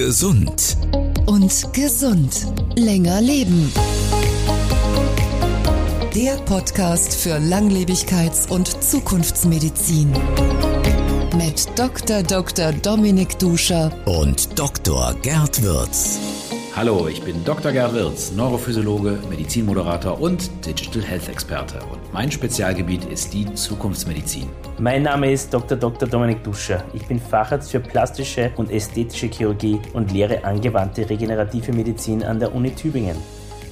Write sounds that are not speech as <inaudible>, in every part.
Gesund. und gesund. Länger leben. Der Podcast für Langlebigkeits- und Zukunftsmedizin. Mit Dr. Dr. Dominik Duscher Und Dr. Gerd Würz. Hallo, ich bin Dr. Gerd Wirz, Neurophysiologe, Medizinmoderator und Digital Health Experte. Mein Spezialgebiet ist die Zukunftsmedizin. Mein Name ist Dr. Dr. Dominik Duscher. Ich bin Facharzt für plastische und ästhetische Chirurgie und lehre angewandte regenerative Medizin an der Uni Tübingen.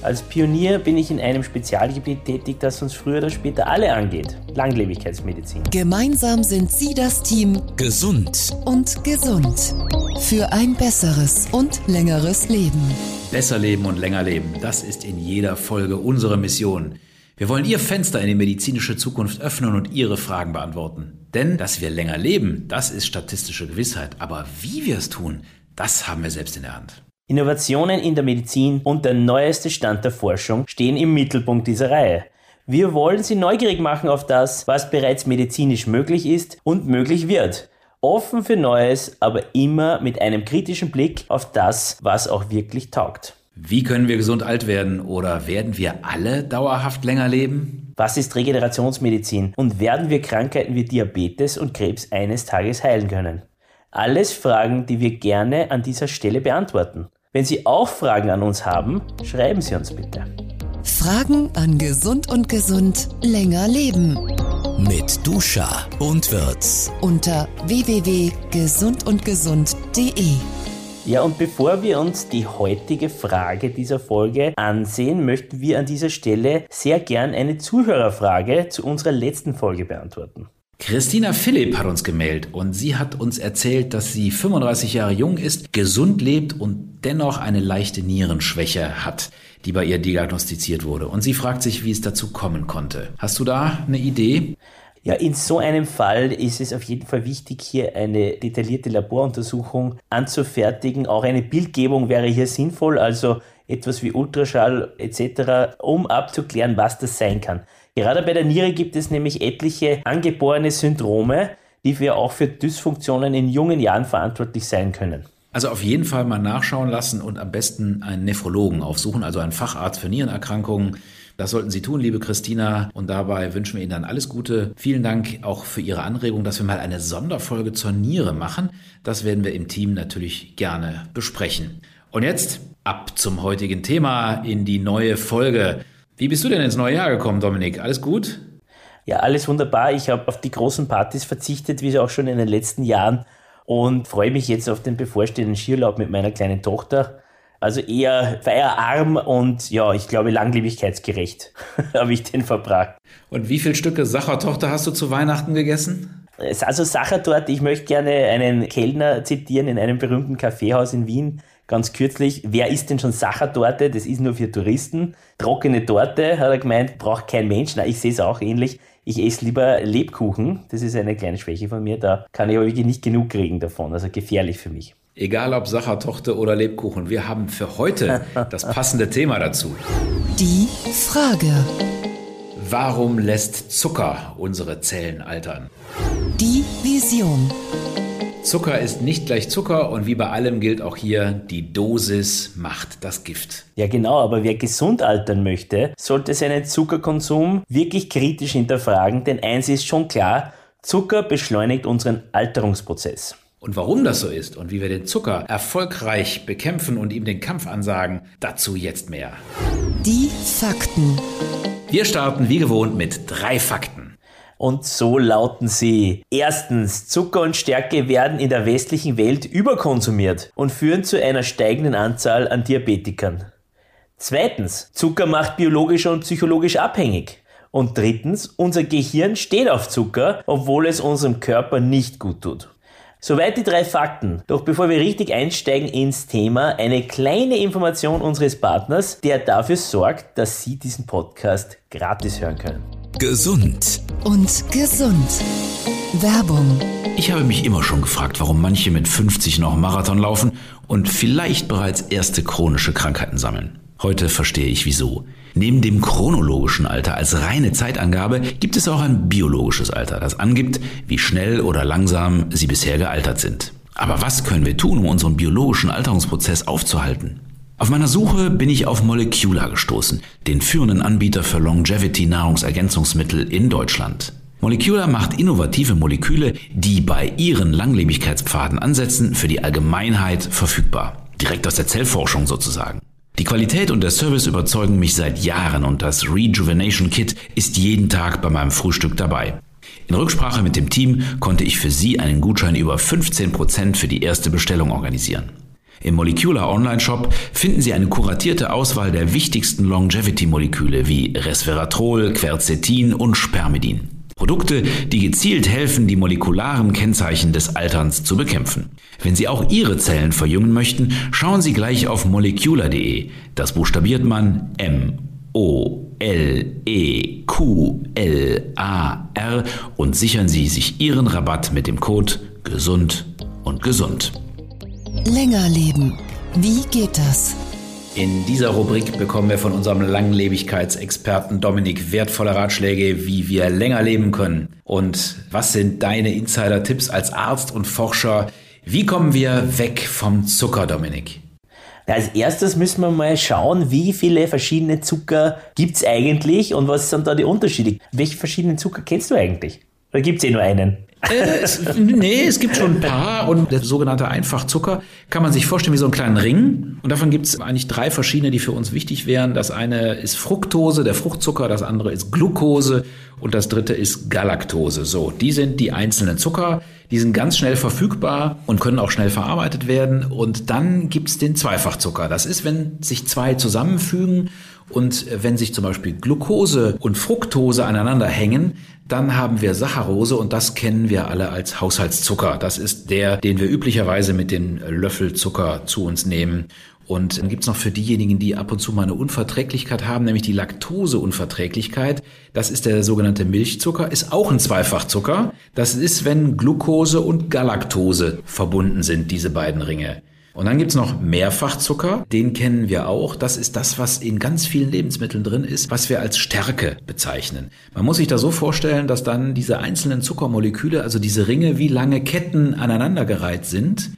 Als Pionier bin ich in einem Spezialgebiet tätig, das uns früher oder später alle angeht. Langlebigkeitsmedizin. Gemeinsam sind sie das Team Gesund. und gesund. Für ein besseres und längeres Leben. Besser leben und länger leben, das ist in jeder Folge unsere Mission. Wir wollen Ihr Fenster in die medizinische Zukunft öffnen und Ihre Fragen beantworten. Denn, dass wir länger leben, das ist statistische Gewissheit. Aber wie wir es tun, das haben wir selbst in der Hand. Innovationen in der Medizin und der neueste Stand der Forschung stehen im Mittelpunkt dieser Reihe. Wir wollen Sie neugierig machen auf das, was bereits medizinisch möglich ist und möglich wird. Offen für Neues, aber immer mit einem kritischen Blick auf das, was auch wirklich taugt. Wie können wir gesund alt werden oder werden wir alle dauerhaft länger leben? Was ist Regenerationsmedizin und werden wir Krankheiten wie Diabetes und Krebs eines Tages heilen können? Alles Fragen, die wir gerne an dieser Stelle beantworten. Wenn Sie auch Fragen an uns haben, schreiben Sie uns bitte. Fragen an Gesund und Gesund länger leben Mit Duscher und Würz. unter www.gesundundgesund.de. Ja, und bevor wir uns die heutige Frage dieser Folge ansehen, möchten wir an dieser Stelle sehr gern eine Zuhörerfrage zu unserer letzten Folge beantworten. Christina Philipp hat uns gemeldet und sie hat uns erzählt, dass sie 35 Jahre jung ist, gesund lebt und dennoch eine leichte Nierenschwäche hat, die bei ihr diagnostiziert wurde. Und sie fragt sich, wie es dazu kommen konnte. Hast du da eine Idee? Ja, in so einem Fall ist es auf jeden Fall wichtig, hier eine detaillierte Laboruntersuchung anzufertigen. Auch eine Bildgebung wäre hier sinnvoll, also etwas wie Ultraschall etc., um abzuklären, was das sein kann. Gerade bei der Niere gibt es nämlich etliche angeborene Syndrome, die wir auch für Dysfunktionen in jungen Jahren verantwortlich sein können. Also auf jeden Fall mal nachschauen lassen und am besten einen Nephrologen aufsuchen, also einen Facharzt für Nierenerkrankungen. Das sollten Sie tun, liebe Christina. Und dabei wünschen wir Ihnen dann alles Gute. Vielen Dank auch für Ihre Anregung, dass wir mal eine Sonderfolge zur Niere machen. Das werden wir im Team natürlich gerne besprechen. Und jetzt ab zum heutigen Thema in die neue Folge. Wie bist du denn ins neue Jahr gekommen, Dominik? Alles gut? Ja, alles wunderbar. Ich habe auf die großen Partys verzichtet, wie auch schon in den letzten Jahren und freue mich jetzt auf den bevorstehenden Skiurlaub mit meiner kleinen Tochter. Also eher feierarm und ja, ich glaube langlebigkeitsgerecht <laughs> habe ich den verbracht. Und wie viele Stücke Sachertochter hast du zu Weihnachten gegessen? Es ist also Sache dort, ich möchte gerne einen Kellner zitieren in einem berühmten Kaffeehaus in Wien. Ganz kürzlich, wer isst denn schon Sachertorte? Das ist nur für Touristen. Trockene Torte, hat er gemeint, braucht kein Mensch. Na, ich sehe es auch ähnlich. Ich esse lieber Lebkuchen. Das ist eine kleine Schwäche von mir. Da kann ich aber wirklich nicht genug kriegen davon. Also gefährlich für mich. Egal ob Sachertochter oder Lebkuchen, wir haben für heute <laughs> das passende Thema dazu. Die Frage. Warum lässt Zucker unsere Zellen altern? Die Vision. Zucker ist nicht gleich Zucker und wie bei allem gilt auch hier, die Dosis macht das Gift. Ja, genau, aber wer gesund altern möchte, sollte seinen Zuckerkonsum wirklich kritisch hinterfragen, denn eins ist schon klar, Zucker beschleunigt unseren Alterungsprozess. Und warum das so ist und wie wir den Zucker erfolgreich bekämpfen und ihm den Kampf ansagen, dazu jetzt mehr. Die Fakten. Wir starten wie gewohnt mit drei Fakten. Und so lauten sie. Erstens, Zucker und Stärke werden in der westlichen Welt überkonsumiert und führen zu einer steigenden Anzahl an Diabetikern. Zweitens, Zucker macht biologisch und psychologisch abhängig. Und drittens, unser Gehirn steht auf Zucker, obwohl es unserem Körper nicht gut tut. Soweit die drei Fakten. Doch bevor wir richtig einsteigen ins Thema, eine kleine Information unseres Partners, der dafür sorgt, dass Sie diesen Podcast gratis hören können. Gesund. Und gesund. Werbung. Ich habe mich immer schon gefragt, warum manche mit 50 noch Marathon laufen und vielleicht bereits erste chronische Krankheiten sammeln. Heute verstehe ich wieso. Neben dem chronologischen Alter als reine Zeitangabe gibt es auch ein biologisches Alter, das angibt, wie schnell oder langsam sie bisher gealtert sind. Aber was können wir tun, um unseren biologischen Alterungsprozess aufzuhalten? Auf meiner Suche bin ich auf Molecular gestoßen, den führenden Anbieter für Longevity-Nahrungsergänzungsmittel in Deutschland. Molecular macht innovative Moleküle, die bei ihren Langlebigkeitspfaden ansetzen, für die Allgemeinheit verfügbar. Direkt aus der Zellforschung sozusagen. Die Qualität und der Service überzeugen mich seit Jahren und das Rejuvenation Kit ist jeden Tag bei meinem Frühstück dabei. In Rücksprache mit dem Team konnte ich für Sie einen Gutschein über 15% für die erste Bestellung organisieren. Im Molecular Online Shop finden Sie eine kuratierte Auswahl der wichtigsten Longevity-Moleküle wie Resveratrol, Quercetin und Spermidin. Produkte, die gezielt helfen, die molekularen Kennzeichen des Alterns zu bekämpfen. Wenn Sie auch Ihre Zellen verjüngen möchten, schauen Sie gleich auf molecular.de. Das buchstabiert man M O L E Q L A R und sichern Sie sich Ihren Rabatt mit dem Code gesund und gesund. Länger leben. Wie geht das? In dieser Rubrik bekommen wir von unserem Langlebigkeitsexperten Dominik wertvolle Ratschläge, wie wir länger leben können. Und was sind deine Insider-Tipps als Arzt und Forscher? Wie kommen wir weg vom Zucker, Dominik? Als erstes müssen wir mal schauen, wie viele verschiedene Zucker gibt es eigentlich und was sind da die Unterschiede? Welche verschiedenen Zucker kennst du eigentlich? Oder gibt es eh nur einen? Äh, es, nee, es gibt schon ein paar und der sogenannte Einfachzucker kann man sich vorstellen wie so einen kleinen Ring. Und davon gibt es eigentlich drei verschiedene, die für uns wichtig wären. Das eine ist Fructose, der Fruchtzucker, das andere ist Glucose und das dritte ist Galaktose. So, die sind die einzelnen Zucker. Die sind ganz schnell verfügbar und können auch schnell verarbeitet werden. Und dann gibt's den Zweifachzucker. Das ist, wenn sich zwei zusammenfügen und wenn sich zum Beispiel Glucose und Fructose aneinander hängen, dann haben wir Saccharose und das kennen wir alle als Haushaltszucker. Das ist der, den wir üblicherweise mit den Löffelzucker zu uns nehmen. Und dann gibt's noch für diejenigen, die ab und zu mal eine Unverträglichkeit haben, nämlich die Laktoseunverträglichkeit. Das ist der sogenannte Milchzucker, ist auch ein Zweifachzucker. Das ist, wenn Glucose und Galaktose verbunden sind, diese beiden Ringe. Und dann gibt's noch Mehrfachzucker, den kennen wir auch. Das ist das, was in ganz vielen Lebensmitteln drin ist, was wir als Stärke bezeichnen. Man muss sich da so vorstellen, dass dann diese einzelnen Zuckermoleküle, also diese Ringe wie lange Ketten aneinandergereiht sind.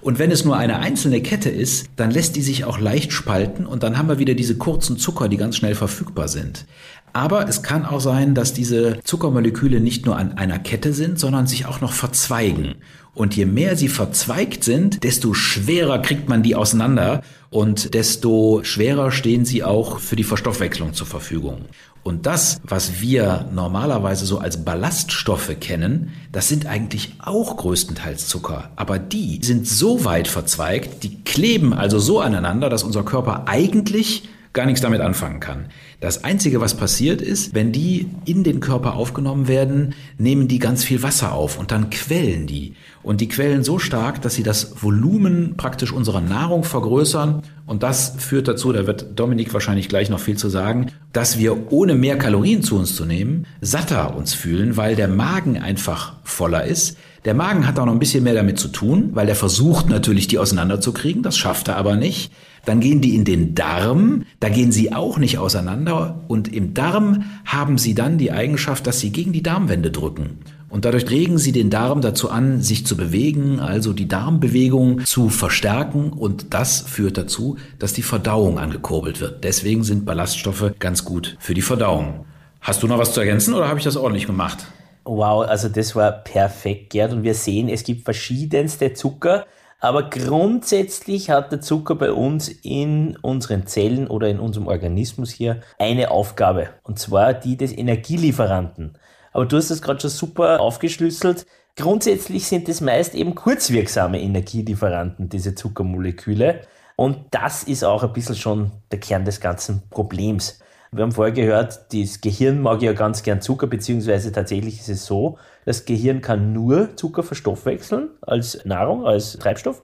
Und wenn es nur eine einzelne Kette ist, dann lässt die sich auch leicht spalten und dann haben wir wieder diese kurzen Zucker, die ganz schnell verfügbar sind. Aber es kann auch sein, dass diese Zuckermoleküle nicht nur an einer Kette sind, sondern sich auch noch verzweigen. Und je mehr sie verzweigt sind, desto schwerer kriegt man die auseinander und desto schwerer stehen sie auch für die Verstoffwechslung zur Verfügung. Und das, was wir normalerweise so als Ballaststoffe kennen, das sind eigentlich auch größtenteils Zucker. Aber die sind so weit verzweigt, die kleben also so aneinander, dass unser Körper eigentlich gar nichts damit anfangen kann. Das Einzige, was passiert ist, wenn die in den Körper aufgenommen werden, nehmen die ganz viel Wasser auf und dann quellen die. Und die quellen so stark, dass sie das Volumen praktisch unserer Nahrung vergrößern. Und das führt dazu, da wird Dominik wahrscheinlich gleich noch viel zu sagen, dass wir ohne mehr Kalorien zu uns zu nehmen, satter uns fühlen, weil der Magen einfach voller ist. Der Magen hat auch noch ein bisschen mehr damit zu tun, weil der versucht natürlich, die auseinanderzukriegen. Das schafft er aber nicht. Dann gehen die in den Darm, da gehen sie auch nicht auseinander und im Darm haben sie dann die Eigenschaft, dass sie gegen die Darmwände drücken. Und dadurch regen sie den Darm dazu an, sich zu bewegen, also die Darmbewegung zu verstärken und das führt dazu, dass die Verdauung angekurbelt wird. Deswegen sind Ballaststoffe ganz gut für die Verdauung. Hast du noch was zu ergänzen oder habe ich das ordentlich gemacht? Wow, also das war perfekt, Gerd. Und wir sehen, es gibt verschiedenste Zucker. Aber grundsätzlich hat der Zucker bei uns in unseren Zellen oder in unserem Organismus hier eine Aufgabe. Und zwar die des Energielieferanten. Aber du hast das gerade schon super aufgeschlüsselt. Grundsätzlich sind es meist eben kurzwirksame Energielieferanten, diese Zuckermoleküle. Und das ist auch ein bisschen schon der Kern des ganzen Problems. Wir haben vorher gehört, das Gehirn mag ja ganz gern Zucker, beziehungsweise tatsächlich ist es so, das Gehirn kann nur Zucker verstoffwechseln als Nahrung, als Treibstoff.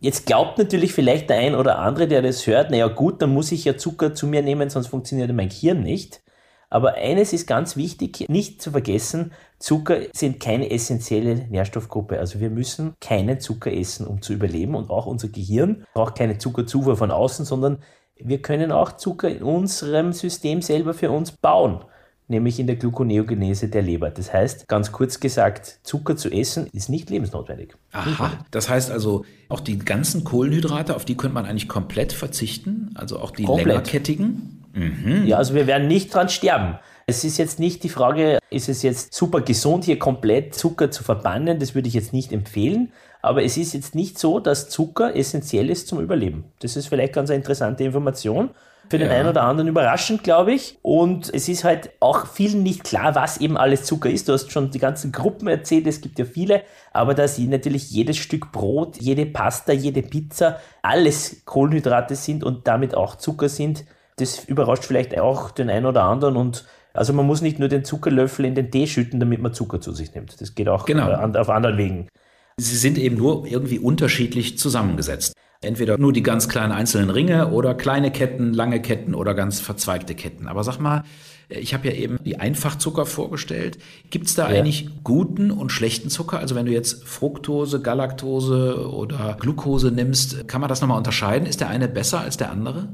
Jetzt glaubt natürlich vielleicht der ein oder andere, der das hört, naja gut, dann muss ich ja Zucker zu mir nehmen, sonst funktioniert mein Gehirn nicht. Aber eines ist ganz wichtig, nicht zu vergessen, Zucker sind keine essentielle Nährstoffgruppe. Also wir müssen keinen Zucker essen, um zu überleben. Und auch unser Gehirn braucht keine Zuckerzufuhr von außen, sondern wir können auch Zucker in unserem System selber für uns bauen. nämlich in der Gluconeogenese der Leber. Das heißt, ganz kurz gesagt, Zucker zu essen ist nicht lebensnotwendig. Aha, das heißt also, auch die ganzen Kohlenhydrate, auf die könnte man eigentlich komplett verzichten, also auch die Komplett. längerkettigen. Mhm. Ja, also wir werden nicht dran sterben. Es ist jetzt nicht die Frage, ist es jetzt super gesund, hier komplett Zucker zu verbannen? Das würde ich jetzt nicht empfehlen. Aber es ist jetzt nicht so, dass Zucker essentiell ist zum Überleben. Das ist vielleicht ganz eine interessante Information. Für den Ja. einen oder anderen überraschend, glaube ich. Und es ist halt auch vielen nicht klar, was eben alles Zucker ist. Du hast schon die ganzen Gruppen erzählt, es gibt ja viele. Aber da sie natürlich jedes Stück Brot, jede Pasta, jede Pizza, alles Kohlenhydrate sind und damit auch Zucker sind, das überrascht vielleicht auch den einen oder anderen und also man muss nicht nur den Zuckerlöffel in den Tee schütten, damit man Zucker zu sich nimmt. Das geht auch Genau. äh, auf anderen Wegen. Sie sind eben nur irgendwie unterschiedlich zusammengesetzt. Entweder nur die ganz kleinen einzelnen Ringe oder kleine Ketten, lange Ketten oder ganz verzweigte Ketten. Aber sag mal, ich habe ja eben die Einfachzucker vorgestellt. Gibt es da Ja. eigentlich guten und schlechten Zucker? Also wenn du jetzt Fructose, Galaktose oder Glucose nimmst, kann man das nochmal unterscheiden? Ist der eine besser als der andere?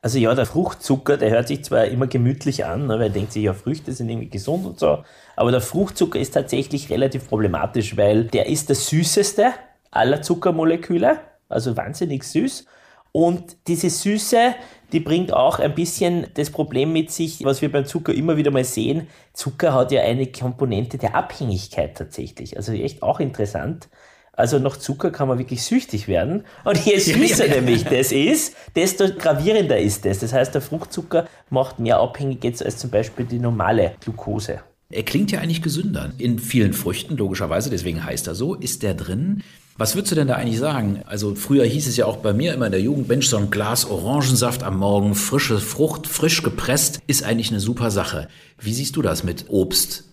Also ja, der Fruchtzucker, der hört sich zwar immer gemütlich an, ne, weil er denkt sich, ja, Früchte sind irgendwie gesund und so, aber der Fruchtzucker ist tatsächlich relativ problematisch, weil der ist der süßeste aller Zuckermoleküle, also wahnsinnig süß. Und diese Süße, die bringt auch ein bisschen das Problem mit sich, was wir beim Zucker immer wieder mal sehen. Zucker hat ja eine Komponente der Abhängigkeit tatsächlich. Also echt auch interessant. Also nach Zucker kann man wirklich süchtig werden. Und je <laughs> süßer nämlich das ist, desto gravierender ist das. Das heißt, der Fruchtzucker macht mehr abhängig jetzt als zum Beispiel die normale Glucose. Er klingt ja eigentlich gesünder. In vielen Früchten, logischerweise, deswegen heißt er so, ist der drin. Was würdest du denn da eigentlich sagen? Also früher hieß es ja auch bei mir immer in der Jugend, Mensch, so ein Glas Orangensaft am Morgen, frische Frucht, frisch gepresst, ist eigentlich eine super Sache. Wie siehst du das mit Obst?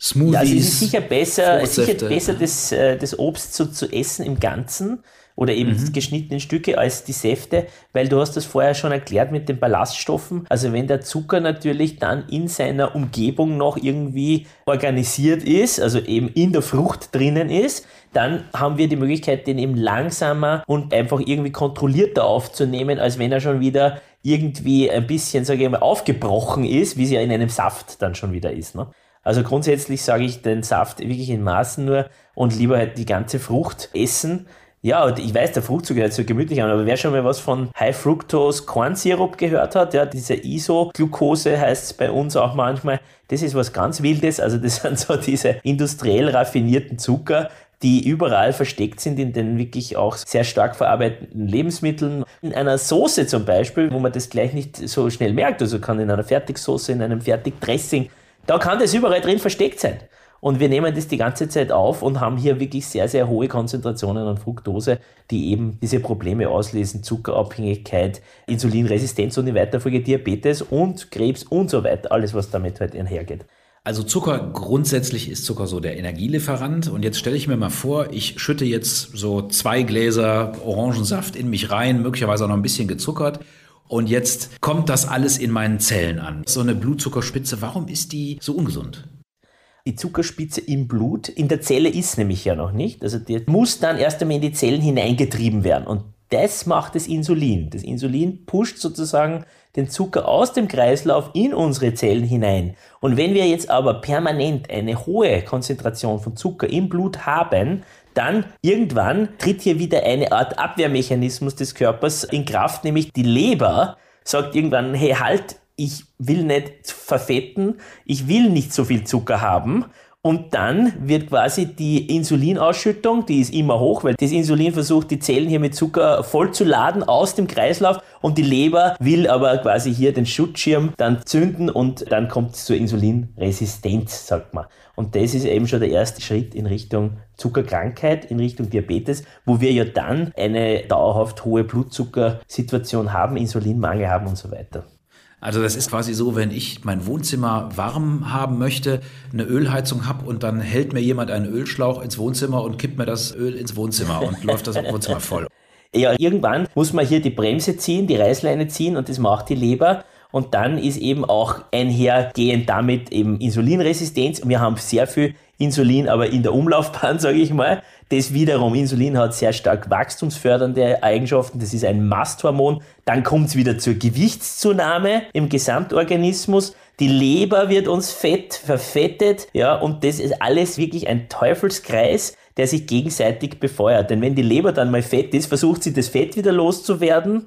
Smoothies? Ja, also es ist sicher besser, sicher besser das, äh, das Obst so zu essen im Ganzen oder eben Mhm. geschnitten in Stücke als die Säfte, weil du hast das vorher schon erklärt mit den Ballaststoffen. Also wenn der Zucker natürlich dann in seiner Umgebung noch irgendwie organisiert ist, also eben in der Frucht drinnen ist, dann haben wir die Möglichkeit, den eben langsamer und einfach irgendwie kontrollierter aufzunehmen, als wenn er schon wieder irgendwie ein bisschen, sage ich mal, aufgebrochen ist, wie es ja in einem Saft dann schon wieder ist. Ne? Also grundsätzlich sage ich den Saft wirklich in Maßen nur und lieber halt die ganze Frucht essen. Ja, und ich weiß, der Fruchtzucker hört so gemütlich an, aber wer schon mal was von High Fructose Corn Syrup gehört hat, ja, diese Isoglucose heißt es bei uns auch manchmal, das ist was ganz Wildes, also das <laughs> sind so diese industriell raffinierten Zucker, die überall versteckt sind in den wirklich auch sehr stark verarbeiteten Lebensmitteln. In einer Soße zum Beispiel, wo man das gleich nicht so schnell merkt, also kann in einer Fertigsoße, in einem Fertigdressing, da kann das überall drin versteckt sein. Und wir nehmen das die ganze Zeit auf und haben hier wirklich sehr, sehr hohe Konzentrationen an Fructose, die eben diese Probleme auslösen, Zuckerabhängigkeit, Insulinresistenz und in weiter Folge Diabetes und Krebs und so weiter, alles was damit halt einhergeht. Also Zucker, grundsätzlich ist Zucker so der Energielieferant. Und jetzt stelle ich mir mal vor, ich schütte jetzt so zwei Gläser Orangensaft in mich rein, möglicherweise auch noch ein bisschen gezuckert. Und jetzt kommt das alles in meinen Zellen an. So eine Blutzuckerspitze, warum ist die so ungesund? Die Zuckerspitze im Blut, in der Zelle ist nämlich ja noch nicht. Also die muss dann erst einmal in die Zellen hineingetrieben werden. Und das macht das Insulin. Das Insulin pusht sozusagen den Zucker aus dem Kreislauf in unsere Zellen hinein. Und wenn wir jetzt aber permanent eine hohe Konzentration von Zucker im Blut haben, dann irgendwann tritt hier wieder eine Art Abwehrmechanismus des Körpers in Kraft, nämlich die Leber sagt irgendwann, hey halt, ich will nicht verfetten, ich will nicht so viel Zucker haben. Und dann wird quasi die Insulinausschüttung, die ist immer hoch, weil das Insulin versucht, die Zellen hier mit Zucker vollzuladen aus dem Kreislauf und die Leber will aber quasi hier den Schutzschirm dann zünden und dann kommt es zur Insulinresistenz, sagt man. Und das ist eben schon der erste Schritt in Richtung Zuckerkrankheit, in Richtung Diabetes, wo wir ja dann eine dauerhaft hohe Blutzuckersituation haben, Insulinmangel haben und so weiter. Also das ist quasi so, wenn ich mein Wohnzimmer warm haben möchte, eine Ölheizung habe und dann hält mir jemand einen Ölschlauch ins Wohnzimmer und kippt mir das Öl ins Wohnzimmer und <laughs> läuft das Wohnzimmer voll. Ja, irgendwann muss man hier die Bremse ziehen, die Reißleine ziehen und das macht die Leber. Und dann ist eben auch einhergehend damit eben Insulinresistenz. Und wir haben sehr viel Insulin aber in der Umlaufbahn, <laughs> sage ich mal. Das wiederum, Insulin hat sehr stark wachstumsfördernde Eigenschaften. Das ist ein Masthormon. Dann kommt es wieder zur Gewichtszunahme im Gesamtorganismus. Die Leber wird uns fett verfettet, ja, und das ist alles wirklich ein Teufelskreis, der sich gegenseitig befeuert. Denn wenn die Leber dann mal fett ist, versucht sie das Fett wieder loszuwerden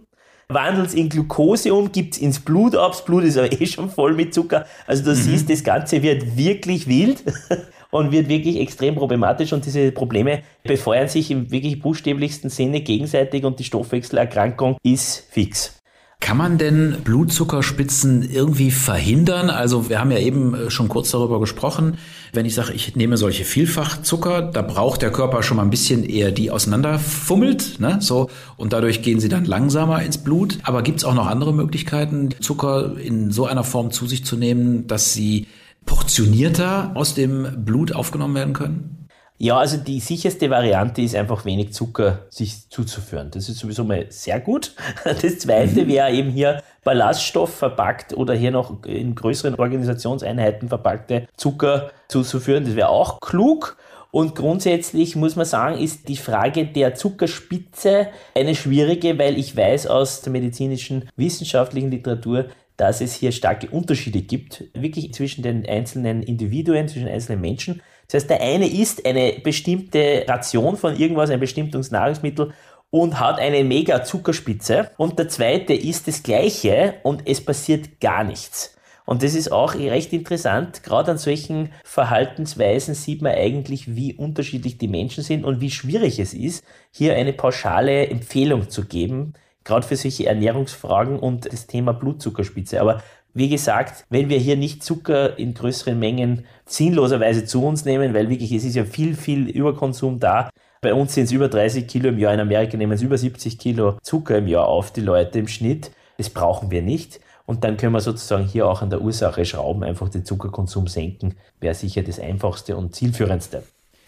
wandelt es in Glucose um, gibt es ins Blut ab, das Blut ist aber eh schon voll mit Zucker. Also du mhm. siehst, das Ganze wird wirklich wild <laughs> und wird wirklich extrem problematisch und diese Probleme befeuern sich im wirklich buchstäblichsten Sinne gegenseitig und die Stoffwechselerkrankung ist fix. Kann man denn Blutzuckerspitzen irgendwie verhindern? Also wir haben ja eben äh, schon kurz darüber gesprochen. Wenn ich sage, ich nehme solche Vielfachzucker, da braucht der Körper schon mal ein bisschen eher die auseinanderfummelt, ne? So und dadurch gehen sie dann langsamer ins Blut. Aber gibt es auch noch andere Möglichkeiten, Zucker in so einer Form zu sich zu nehmen, dass sie portionierter aus dem Blut aufgenommen werden können? Ja, also die sicherste Variante ist einfach wenig Zucker sich zuzuführen. Das ist sowieso mal sehr gut. Das zweite mhm. wäre eben hier Ballaststoff verpackt oder hier noch in größeren Organisationseinheiten verpackte Zucker zuzuführen. Das wäre auch klug. Und grundsätzlich muss man sagen, ist die Frage der Zuckerspitze eine schwierige, weil ich weiß aus der medizinischen wissenschaftlichen Literatur, dass es hier starke Unterschiede gibt, wirklich zwischen den einzelnen Individuen, zwischen einzelnen Menschen. Das heißt, der eine isst eine bestimmte Ration von irgendwas, ein bestimmtes Nahrungsmittel und hat eine mega Zuckerspitze und der zweite isst das gleiche und es passiert gar nichts. Und das ist auch recht interessant. Gerade an solchen Verhaltensweisen sieht man eigentlich, wie unterschiedlich die Menschen sind und wie schwierig es ist, hier eine pauschale Empfehlung zu geben, gerade für solche Ernährungsfragen und das Thema Blutzuckerspitze. Aber wie gesagt, wenn wir hier nicht Zucker in größeren Mengen sinnloserweise zu uns nehmen, weil wirklich es ist ja viel, viel Überkonsum da. Bei uns sind es über 30 Kilo im Jahr, in Amerika nehmen es über 70 Kilo Zucker im Jahr auf, die Leute im Schnitt. Das brauchen wir nicht. Und dann können wir sozusagen hier auch an der Ursache schrauben, einfach den Zuckerkonsum senken, wäre sicher das einfachste und zielführendste.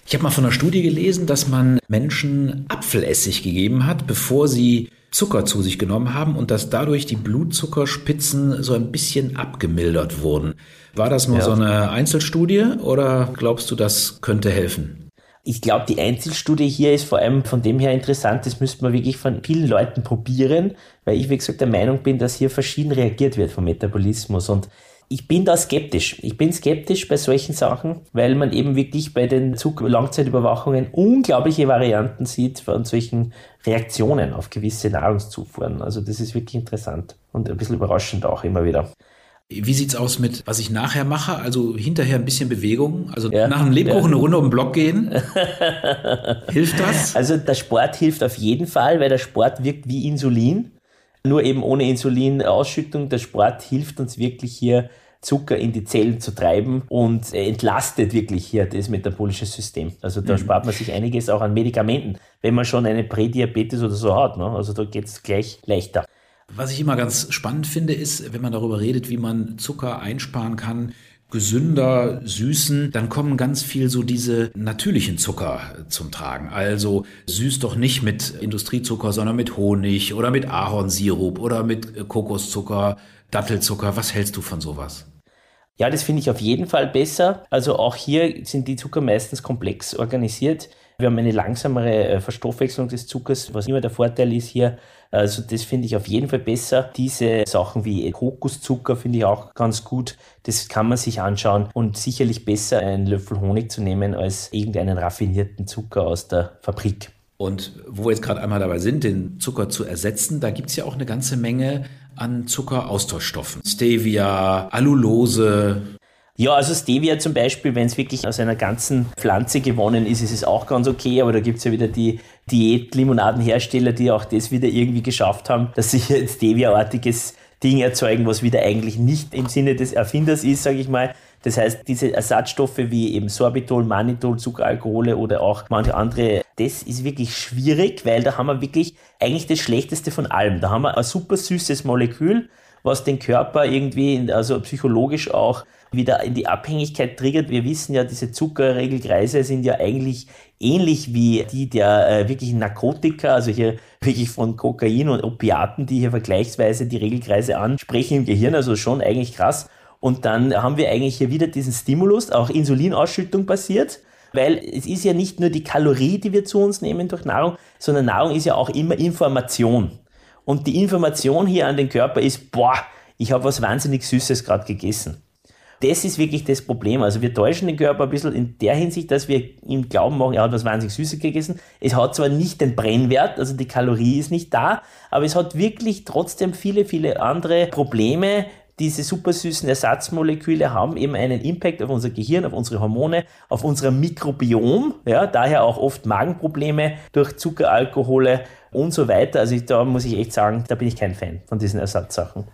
Ich habe mal von einer Studie gelesen, dass man Menschen Apfelessig gegeben hat, bevor sie Zucker zu sich genommen haben und dass dadurch die Blutzuckerspitzen so ein bisschen abgemildert wurden. War das nur ja. so eine Einzelstudie oder glaubst du, das könnte helfen? Ich glaube, die Einzelstudie hier ist vor allem von dem her interessant, das müsste man wirklich von vielen Leuten probieren, weil ich, wie gesagt, der Meinung bin, dass hier verschieden reagiert wird vom Metabolismus und ich bin da skeptisch. Ich bin skeptisch bei solchen Sachen, weil man eben wirklich bei den Zug-Langzeitüberwachungen unglaubliche Varianten sieht von solchen Reaktionen auf gewisse Nahrungszufuhren. Also das ist wirklich interessant und ein bisschen überraschend auch immer wieder. Wie sieht's aus mit, was ich nachher mache? Also hinterher ein bisschen Bewegung? Also ja, nach einem Lebkuchen ja. eine Runde um den Block gehen? <laughs> hilft das? Also der Sport hilft auf jeden Fall, weil der Sport wirkt wie Insulin nur eben ohne Insulinausschüttung. Der Sport hilft uns wirklich hier, Zucker in die Zellen zu treiben und entlastet wirklich hier das metabolische System. Also da mhm. spart man sich einiges auch an Medikamenten, wenn man schon eine Prädiabetes oder so hat. Ne? Also da geht es gleich leichter. Was ich immer ganz spannend finde, ist, wenn man darüber redet, wie man Zucker einsparen kann, gesünder, süßen, dann kommen ganz viel so diese natürlichen Zucker zum Tragen. Also süß doch nicht mit Industriezucker, sondern mit Honig oder mit Ahornsirup oder mit Kokoszucker, Dattelzucker. Was hältst du von sowas? Ja, das finde ich auf jeden Fall besser. Also auch hier sind die Zucker meistens komplex organisiert. Wir haben eine langsamere äh, Verstoffwechslung des Zuckers, was immer der Vorteil ist hier. Also das finde ich auf jeden Fall besser. Diese Sachen wie Kokoszucker finde ich auch ganz gut. Das kann man sich anschauen und sicherlich besser einen Löffel Honig zu nehmen als irgendeinen raffinierten Zucker aus der Fabrik. Und wo wir jetzt gerade einmal dabei sind, den Zucker zu ersetzen, da gibt es ja auch eine ganze Menge an Zuckeraustauschstoffen. Stevia, Allulose, ja, also Stevia zum Beispiel, wenn es wirklich aus einer ganzen Pflanze gewonnen ist, ist es auch ganz okay, aber da gibt es ja wieder die Diät-Limonadenhersteller, die auch das wieder irgendwie geschafft haben, dass sie ein Stevia-artiges Ding erzeugen, was wieder eigentlich nicht im Sinne des Erfinders ist, sage ich mal. Das heißt, diese Ersatzstoffe wie eben Sorbitol, Mannitol, Zuckeralkohole oder auch manche andere, das ist wirklich schwierig, weil da haben wir wirklich eigentlich das Schlechteste von allem. Da haben wir ein super süßes Molekül, was den Körper irgendwie, also psychologisch auch wieder in die Abhängigkeit triggert. Wir wissen ja, diese Zuckerregelkreise sind ja eigentlich ähnlich wie die der äh, wirklichen Narkotika, also hier wirklich von Kokain und Opiaten, die hier vergleichsweise die Regelkreise ansprechen im Gehirn, also schon eigentlich krass. Und dann haben wir eigentlich hier wieder diesen Stimulus, auch Insulinausschüttung passiert. Weil es ist ja nicht nur die Kalorie, die wir zu uns nehmen durch Nahrung, sondern Nahrung ist ja auch immer Information. Und die Information hier an den Körper ist, boah, ich habe was wahnsinnig Süßes gerade gegessen. Das ist wirklich das Problem. Also wir täuschen den Körper ein bisschen in der Hinsicht, dass wir ihm glauben machen, er hat was wahnsinnig Süßes gegessen. Es hat zwar nicht den Brennwert, also die Kalorie ist nicht da, aber es hat wirklich trotzdem viele, viele andere Probleme, diese supersüßen Ersatzmoleküle haben eben einen Impact auf unser Gehirn, auf unsere Hormone, auf unser Mikrobiom, ja, daher auch oft Magenprobleme durch Zuckeralkohole und so weiter. Also ich, da muss ich echt sagen, da bin ich kein Fan von diesen Ersatzsachen.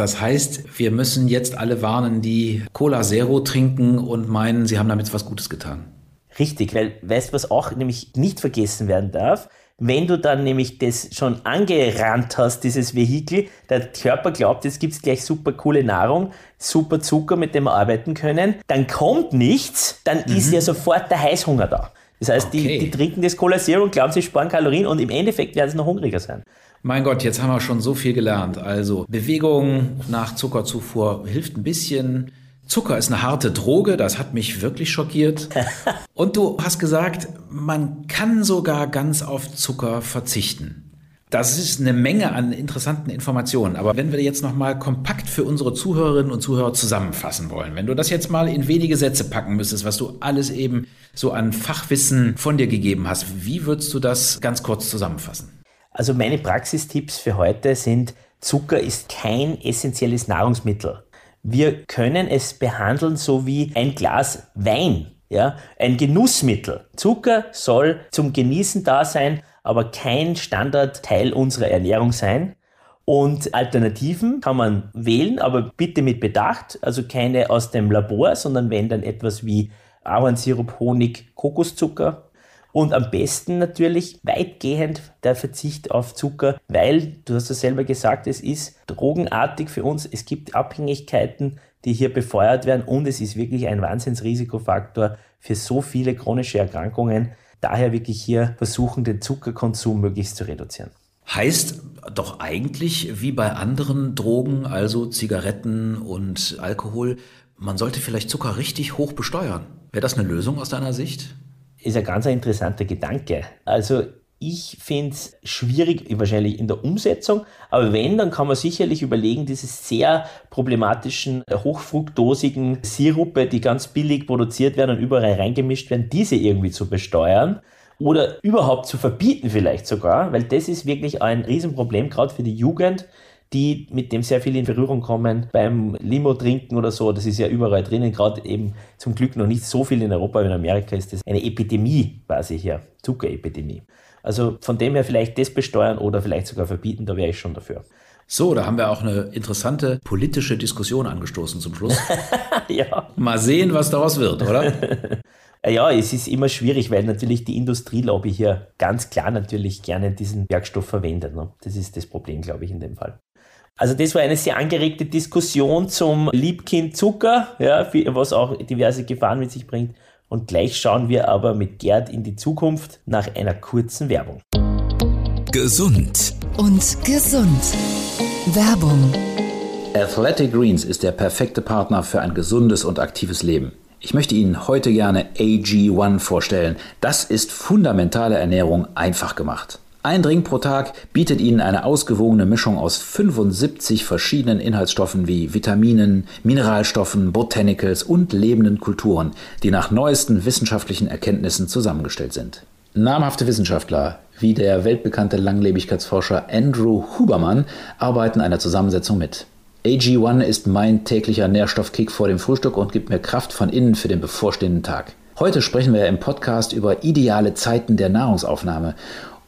Das heißt, wir müssen jetzt alle warnen, die Cola Zero trinken und meinen, sie haben damit was Gutes getan. Richtig, weil weißt du, was auch nämlich nicht vergessen werden darf? Wenn du dann nämlich das schon angerannt hast, dieses Vehikel, der Körper glaubt, jetzt gibt's gleich super coole Nahrung, super Zucker, mit dem wir arbeiten können, dann kommt nichts, dann mhm. ist ja sofort der Heißhunger da. Das heißt, okay. die, die trinken das Cola Zero und glauben, sie sparen Kalorien und im Endeffekt werden sie noch hungriger sein. Mein Gott, jetzt haben wir schon so viel gelernt. Also Bewegung nach Zuckerzufuhr hilft ein bisschen. Zucker ist eine harte Droge, das hat mich wirklich schockiert. <laughs> Und du hast gesagt, man kann sogar ganz auf Zucker verzichten. Das ist eine Menge an interessanten Informationen. Aber wenn wir jetzt nochmal kompakt für unsere Zuhörerinnen und Zuhörer zusammenfassen wollen, wenn du das jetzt mal in wenige Sätze packen müsstest, was du alles eben so an Fachwissen von dir gegeben hast, wie würdest du das ganz kurz zusammenfassen? Also meine Praxistipps für heute sind, Zucker ist kein essentielles Nahrungsmittel. Wir können es behandeln so wie ein Glas Wein, ja, ein Genussmittel. Zucker soll zum Genießen da sein, aber kein Standardteil unserer Ernährung sein. Und Alternativen kann man wählen, aber bitte mit Bedacht, also keine aus dem Labor, sondern wenn dann etwas wie Ahornsirup, Honig, Kokoszucker und am besten natürlich weitgehend der Verzicht auf Zucker, weil, du hast es selber gesagt, es ist drogenartig für uns. Es gibt Abhängigkeiten, die hier befeuert werden und es ist wirklich ein Wahnsinnsrisikofaktor für so viele chronische Erkrankungen. Daher wirklich hier versuchen, den Zuckerkonsum möglichst zu reduzieren. Heißt doch eigentlich wie bei anderen Drogen, also Zigaretten und Alkohol, man sollte vielleicht Zucker richtig hoch besteuern. Wäre das eine Lösung aus deiner Sicht? Ist ein ganz interessanter Gedanke. Also ich finde es schwierig, wahrscheinlich in der Umsetzung, aber wenn, dann kann man sicherlich überlegen, diese sehr problematischen, äh, hochfruktosigen Sirupe, die ganz billig produziert werden und überall reingemischt werden, diese irgendwie zu besteuern oder überhaupt zu verbieten vielleicht sogar, weil das ist wirklich ein Riesenproblem, gerade für die Jugend, die mit dem sehr viel in Berührung kommen beim Limo trinken oder so. Das ist ja überall drinnen, gerade eben zum Glück noch nicht so viel in Europa, in Amerika ist das eine Epidemie quasi hier, Zuckerepidemie. Also von dem her vielleicht das besteuern oder vielleicht sogar verbieten, da wäre ich schon dafür. So, da haben wir auch eine interessante politische Diskussion angestoßen zum Schluss. <laughs> ja. Mal sehen, was daraus wird, oder? <laughs> Ja, es ist immer schwierig, weil natürlich die Industrielobby hier ganz klar natürlich gerne diesen Werkstoff verwendet. Ne? Das ist das Problem, glaube ich, in dem Fall. Also das war eine sehr angeregte Diskussion zum Liebkind Zucker, ja, was auch diverse Gefahren mit sich bringt. Und gleich schauen wir aber mit Gerd in die Zukunft nach einer kurzen Werbung. Gesund und gesund. Werbung. Athletic Greens ist der perfekte Partner für ein gesundes und aktives Leben. Ich möchte Ihnen heute gerne AG1 vorstellen. Das ist fundamentale Ernährung einfach gemacht. Ein Drink pro Tag bietet Ihnen eine ausgewogene Mischung aus 75 verschiedenen Inhaltsstoffen wie Vitaminen, Mineralstoffen, Botanicals und lebenden Kulturen, die nach neuesten wissenschaftlichen Erkenntnissen zusammengestellt sind. Namhafte Wissenschaftler wie der weltbekannte Langlebigkeitsforscher Andrew Huberman arbeiten der Zusammensetzung mit. AG1 ist mein täglicher Nährstoffkick vor dem Frühstück und gibt mir Kraft von innen für den bevorstehenden Tag. Heute sprechen wir im Podcast über ideale Zeiten der Nahrungsaufnahme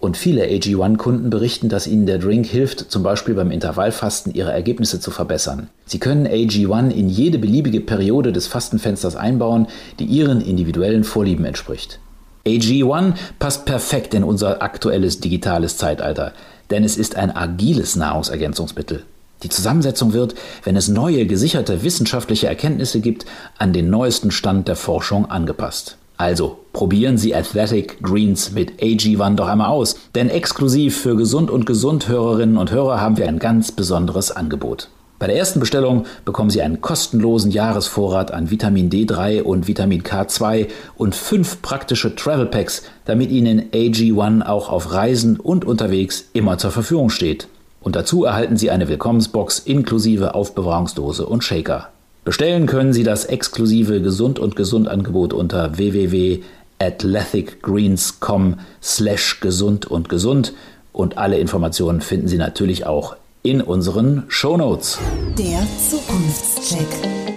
und viele AG1-Kunden berichten, dass ihnen der Drink hilft, zum Beispiel beim Intervallfasten ihre Ergebnisse zu verbessern. Sie können AG1 in jede beliebige Periode des Fastenfensters einbauen, die ihren individuellen Vorlieben entspricht. AG1 passt perfekt in unser aktuelles digitales Zeitalter, denn es ist ein agiles Nahrungsergänzungsmittel. Die Zusammensetzung wird, wenn es neue gesicherte wissenschaftliche Erkenntnisse gibt, an den neuesten Stand der Forschung angepasst. Also probieren Sie Athletic Greens mit AG1 doch einmal aus, denn exklusiv für Gesund und Gesund Hörerinnen und Hörer haben wir ein ganz besonderes Angebot. Bei der ersten Bestellung bekommen Sie einen kostenlosen Jahresvorrat an Vitamin D3 und Vitamin K2 und fünf praktische Travel Packs, damit Ihnen AG1 auch auf Reisen und unterwegs immer zur Verfügung steht. Und dazu erhalten Sie eine Willkommensbox inklusive Aufbewahrungsdose und Shaker. Bestellen können Sie das exklusive Gesund und Gesund Angebot unter www.athleticgreens.com slash gesund und gesund und alle Informationen finden Sie natürlich auch in unseren Shownotes. Der Zukunftscheck.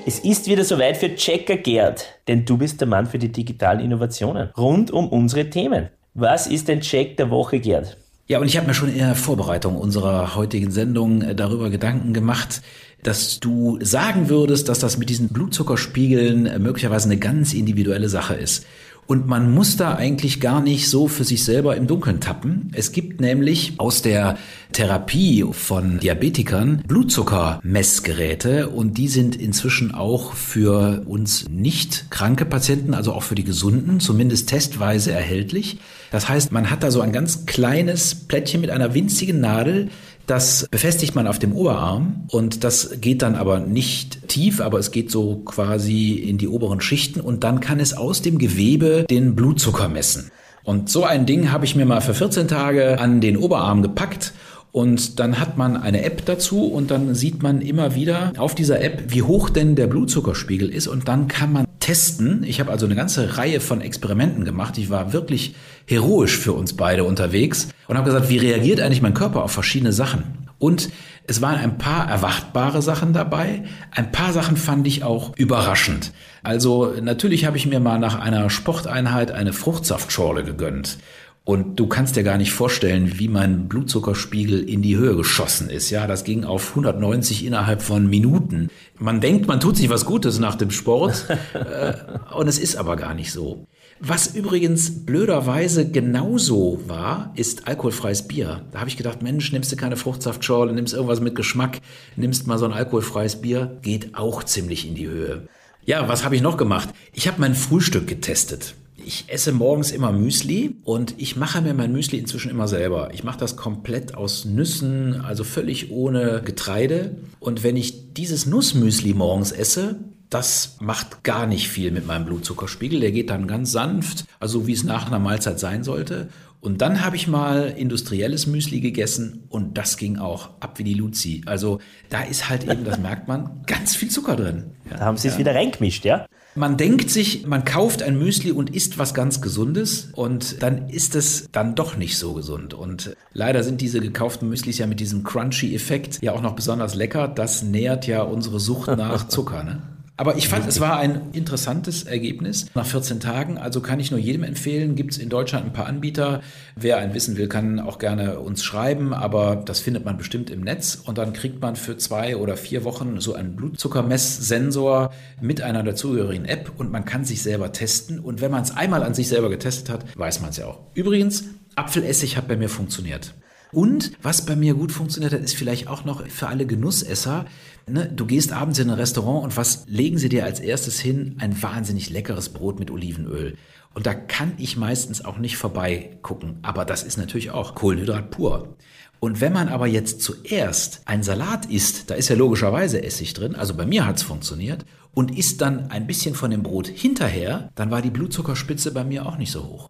Es ist wieder soweit für Checker Gerd, denn du bist der Mann für die digitalen Innovationen rund um unsere Themen. Was ist dein Check der Woche, Gerd? Ja, und ich habe mir schon in der Vorbereitung unserer heutigen Sendung äh, darüber Gedanken gemacht, dass du sagen würdest, dass das mit diesen Blutzuckerspiegeln äh, möglicherweise eine ganz individuelle Sache ist. Und man muss da eigentlich gar nicht so für sich selber im Dunkeln tappen. Es gibt nämlich aus der Therapie von Diabetikern Blutzuckermessgeräte und die sind inzwischen auch für uns nicht kranke Patienten, also auch für die Gesunden, zumindest testweise erhältlich. Das heißt, man hat da so ein ganz kleines Plättchen mit einer winzigen Nadel, das befestigt man auf dem Oberarm und das geht dann aber nicht tief, aber es geht so quasi in die oberen Schichten und dann kann es aus dem Gewebe den Blutzucker messen. Und so ein Ding habe ich mir mal für 14 Tage an den Oberarm gepackt und dann hat man eine App dazu und dann sieht man immer wieder auf dieser App, wie hoch denn der Blutzuckerspiegel ist und dann kann man testen. Ich habe also eine ganze Reihe von Experimenten gemacht. Ich war wirklich heroisch für uns beide unterwegs und habe gesagt, wie reagiert eigentlich mein Körper auf verschiedene Sachen? Und es waren ein paar erwartbare Sachen dabei. Ein paar Sachen fand ich auch überraschend. Also natürlich habe ich mir mal nach einer Sporteinheit eine Fruchtsaftschorle gegönnt. Und du kannst dir gar nicht vorstellen, wie mein Blutzuckerspiegel in die Höhe geschossen ist. Ja, das ging auf 190 innerhalb von Minuten. Man denkt, man tut sich was Gutes nach dem Sport. <laughs> äh, und es ist aber gar nicht so. Was übrigens blöderweise genauso war, ist alkoholfreies Bier. Da habe ich gedacht, Mensch, nimmst du keine Fruchtsaftschorle, nimmst irgendwas mit Geschmack, nimmst mal so ein alkoholfreies Bier, geht auch ziemlich in die Höhe. Ja, was habe ich noch gemacht? Ich habe mein Frühstück getestet. Ich esse morgens immer Müsli und ich mache mir mein Müsli inzwischen immer selber. Ich mache das komplett aus Nüssen, also völlig ohne Getreide. Und wenn ich dieses Nussmüsli morgens esse, das macht gar nicht viel mit meinem Blutzuckerspiegel. Der geht dann ganz sanft, also wie es nach einer Mahlzeit sein sollte. Und dann habe ich mal industrielles Müsli gegessen und das ging auch ab wie die Luzi. Also da ist halt eben, das merkt man, <laughs> ganz viel Zucker drin. Ja, da haben sie es wieder reingemischt, ja? Man denkt sich, man kauft ein Müsli und isst was ganz Gesundes und dann ist es dann doch nicht so gesund. Und leider sind diese gekauften Müslis ja mit diesem Crunchy-Effekt ja auch noch besonders lecker. Das nährt ja unsere Sucht nach <laughs> Zucker. Ne? Aber ich fand, es war ein interessantes Ergebnis nach 14 Tagen. Also kann ich nur jedem empfehlen. Gibt es in Deutschland ein paar Anbieter. Wer ein wissen will, kann auch gerne uns schreiben. Aber das findet man bestimmt im Netz. Und dann kriegt man für zwei oder vier Wochen so einen Blutzuckermesssensor mit einer dazugehörigen App. Und man kann sich selber testen. Und wenn man es einmal an sich selber getestet hat, weiß man es ja auch. Übrigens, Apfelessig hat bei mir funktioniert. Und was bei mir gut funktioniert hat, ist vielleicht auch noch für alle Genussesser. Ne, du gehst abends in ein Restaurant und was legen sie dir als erstes hin? Ein wahnsinnig leckeres Brot mit Olivenöl. Und da kann ich meistens auch nicht vorbeigucken. Aber das ist natürlich auch Kohlenhydrat pur. Und wenn man aber jetzt zuerst einen Salat isst, da ist ja logischerweise Essig drin, also bei mir hat's funktioniert, und isst dann ein bisschen von dem Brot hinterher, dann war die Blutzuckerspitze bei mir auch nicht so hoch.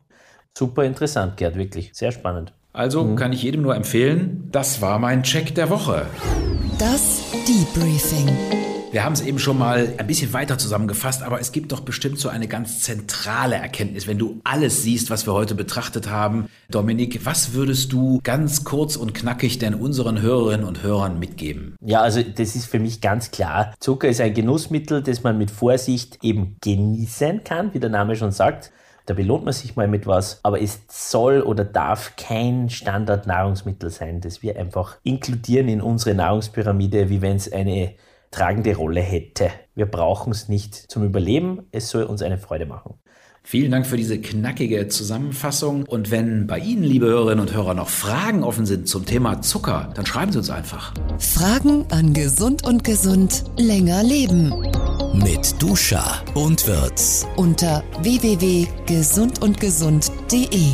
Super interessant, Gerd, wirklich. Sehr spannend. Also mhm. kann ich jedem nur empfehlen, das war mein Check der Woche. Das Debriefing. Wir haben es eben schon mal ein bisschen weiter zusammengefasst, aber es gibt doch bestimmt so eine ganz zentrale Erkenntnis, wenn du alles siehst, was wir heute betrachtet haben. Dominik, was würdest du ganz kurz und knackig denn unseren Hörerinnen und Hörern mitgeben? Ja, also das ist für mich ganz klar. Zucker ist ein Genussmittel, das man mit Vorsicht eben genießen kann, wie der Name schon sagt. Da belohnt man sich mal mit was, aber es soll oder darf kein Standardnahrungsmittel sein, das wir einfach inkludieren in unsere Nahrungspyramide, wie wenn es eine tragende Rolle hätte. Wir brauchen es nicht zum Überleben, es soll uns eine Freude machen. Vielen Dank für diese knackige Zusammenfassung. Und wenn bei Ihnen, liebe Hörerinnen und Hörer, noch Fragen offen sind zum Thema Zucker, dann schreiben Sie uns einfach. Fragen an Gesund und Gesund länger leben. Mit Duscha und Wirtz. Unter www.gesundundgesund.de.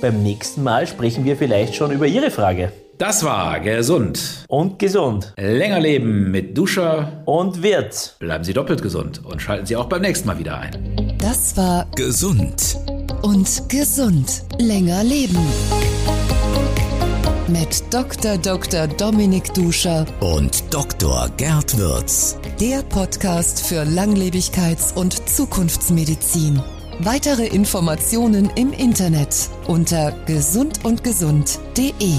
Beim nächsten Mal sprechen wir vielleicht schon über Ihre Frage. Das war gesund. Und gesund. Länger leben mit Duscher. Und Wirt. Bleiben Sie doppelt gesund und schalten Sie auch beim nächsten Mal wieder ein. Das war Gesund. und gesund. Länger leben. Mit Dr. Dr. Dominik Duscher, Und Dr. Gerd Würz. der Podcast für Langlebigkeits- und Zukunftsmedizin. Weitere Informationen im Internet unter gesundundgesund.de.